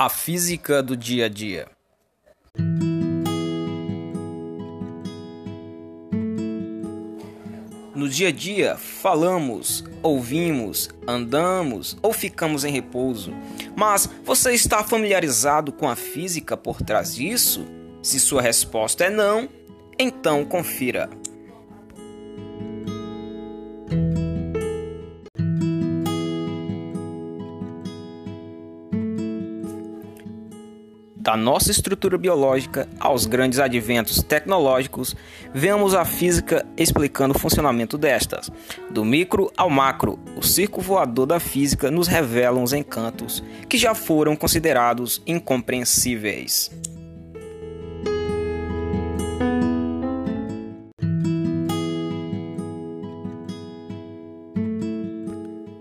A física do dia a dia. No dia a dia, falamos, ouvimos, andamos ou ficamos em repouso. Mas você está familiarizado com a física por trás disso? Se sua resposta é não, então confira. Da nossa estrutura biológica aos grandes adventos tecnológicos, vemos a física explicando o funcionamento destas. Do micro ao macro, o circo voador da física nos revela uns encantos que já foram considerados incompreensíveis.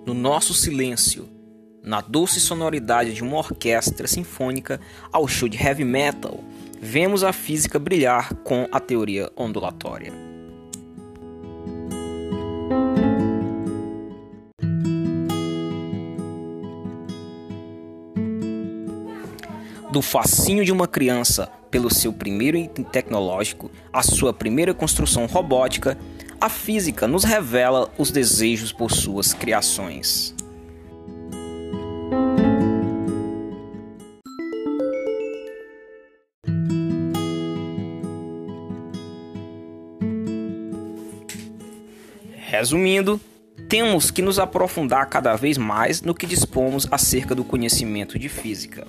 No nosso silêncio, na doce sonoridade de uma orquestra sinfônica ao show de heavy metal, vemos a física brilhar com a teoria ondulatória. Do fascínio de uma criança pelo seu primeiro item tecnológico, a sua primeira construção robótica, a física nos revela os desejos por suas criações. Resumindo, temos que nos aprofundar cada vez mais no que dispomos acerca do conhecimento de física.